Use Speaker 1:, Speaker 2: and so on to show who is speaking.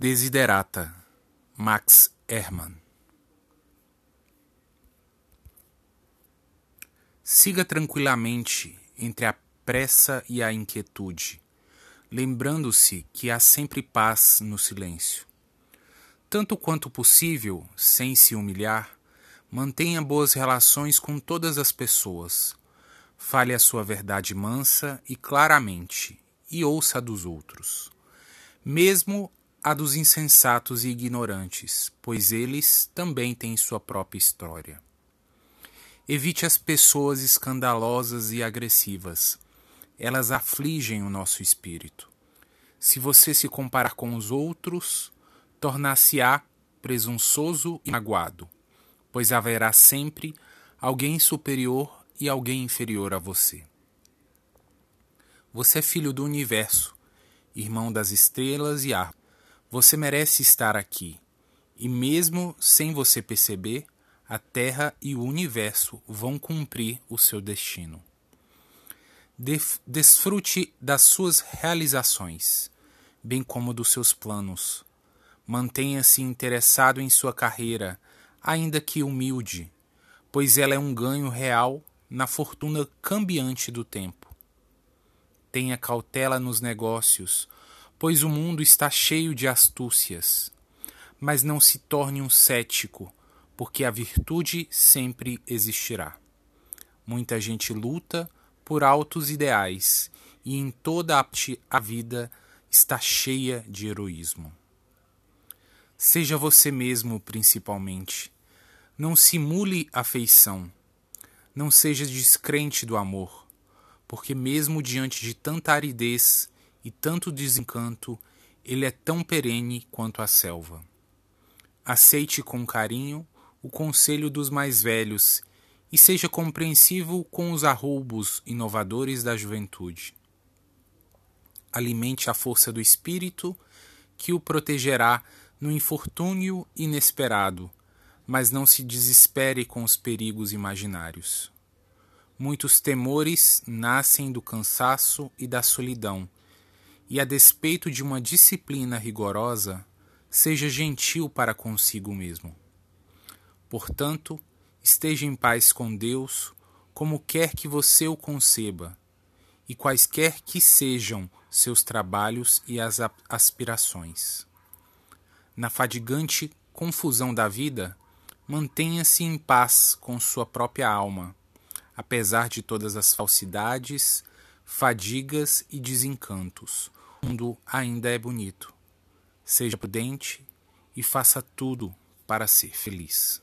Speaker 1: Desiderata, Max Hermann. Siga tranquilamente entre a pressa e a inquietude, lembrando-se que há sempre paz no silêncio. Tanto quanto possível, sem se humilhar, mantenha boas relações com todas as pessoas. Fale a sua verdade mansa e claramente, e ouça a dos outros. Mesmo a dos insensatos e ignorantes, pois eles também têm sua própria história. Evite as pessoas escandalosas e agressivas. Elas afligem o nosso espírito. Se você se comparar com os outros, tornar-se-á presunçoso e magoado, pois haverá sempre alguém superior e alguém inferior a você. Você é filho do universo, irmão das estrelas e árvores. Você merece estar aqui, e mesmo sem você perceber, a Terra e o universo vão cumprir o seu destino. Desfrute das suas realizações, bem como dos seus planos. Mantenha-se interessado em sua carreira, ainda que humilde, pois ela é um ganho real na fortuna cambiante do tempo. Tenha cautela nos negócios, pois o mundo está cheio de astúcias. Mas não se torne um cético, porque a virtude sempre existirá. Muita gente luta por altos ideais e em toda a vida está cheia de heroísmo. Seja você mesmo, principalmente. Não simule afeição. Não seja descrente do amor, porque, mesmo diante de tanta aridez, e tanto desencanto, ele é tão perene quanto a selva. Aceite com carinho o conselho dos mais velhos e seja compreensivo com os arroubos inovadores da juventude. Alimente a força do espírito que o protegerá no infortúnio inesperado, mas não se desespere com os perigos imaginários. Muitos temores nascem do cansaço e da solidão e, a despeito de uma disciplina rigorosa, seja gentil para consigo mesmo. Portanto, esteja em paz com Deus, como quer que você o conceba, e quaisquer que sejam seus trabalhos e as aspirações. Na fadigante confusão da vida, mantenha-se em paz com sua própria alma, apesar de todas as falsidades, fadigas e desencantos, o mundo ainda é bonito. Seja prudente e faça tudo para ser feliz.